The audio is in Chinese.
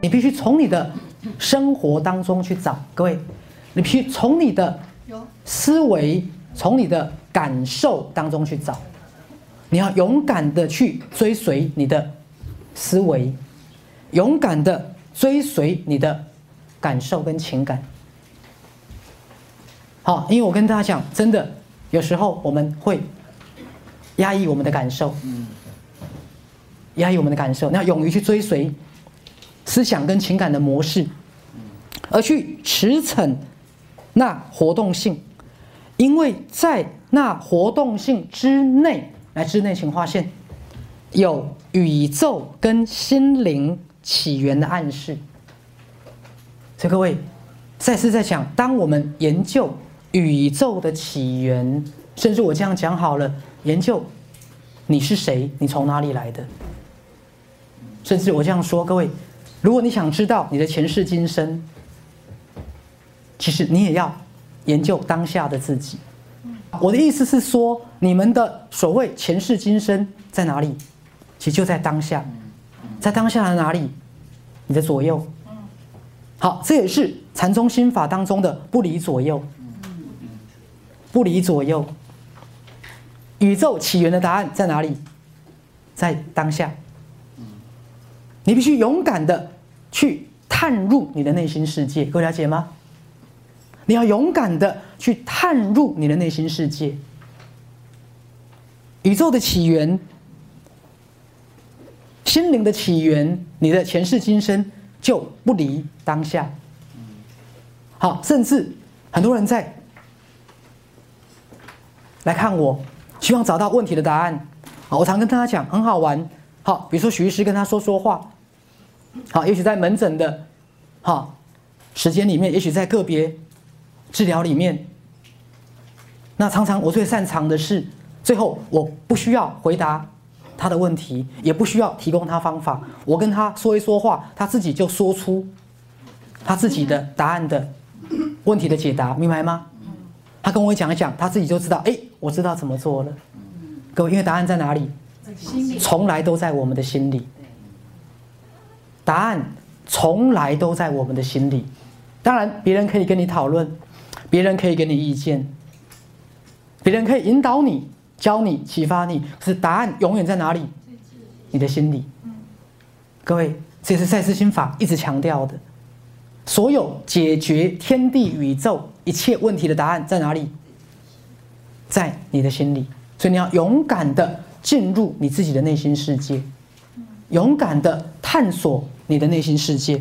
你必须从你的生活当中去找。各位，你必须从你的思维、从你的感受当中去找。你要勇敢的去追随你的思维，勇敢的追随你的感受跟情感。好，因为我跟大家讲，真的，有时候我们会压抑我们的感受，压抑我们的感受，你要勇于去追随思想跟情感的模式，而去驰骋那活动性，因为在那活动性之内。来之内，请划线，有宇宙跟心灵起源的暗示。所以各位，再次在讲，当我们研究宇宙的起源，甚至我这样讲好了，研究你是谁，你从哪里来的，甚至我这样说，各位，如果你想知道你的前世今生，其实你也要研究当下的自己。我的意思是说，你们的所谓前世今生在哪里？其实就在当下，在当下的哪里？你的左右。好，这也是禅宗心法当中的不离左右。不离左右。宇宙起源的答案在哪里？在当下。你必须勇敢的去探入你的内心世界，各位了解吗？你要勇敢的去探入你的内心世界，宇宙的起源、心灵的起源，你的前世今生就不离当下。好，甚至很多人在来看我，希望找到问题的答案。好，我常跟大家讲，很好玩。好，比如说许医师跟他说说话，好，也许在门诊的，好时间里面，也许在个别。治疗里面，那常常我最擅长的是，最后我不需要回答他的问题，也不需要提供他方法，我跟他说一说话，他自己就说出他自己的答案的问题的解答，明白吗？他跟我讲一讲，他自己就知道，哎，我知道怎么做了。各位，因为答案在哪里？从来都在我们的心里。答案从来都在我们的心里。当然，别人可以跟你讨论。别人可以给你意见，别人可以引导你、教你、启发你，可是答案永远在哪里？你的心里。各位，这是赛斯心法一直强调的。所有解决天地宇宙一切问题的答案在哪里？在你的心里。所以你要勇敢的进入你自己的内心世界，勇敢的探索你的内心世界。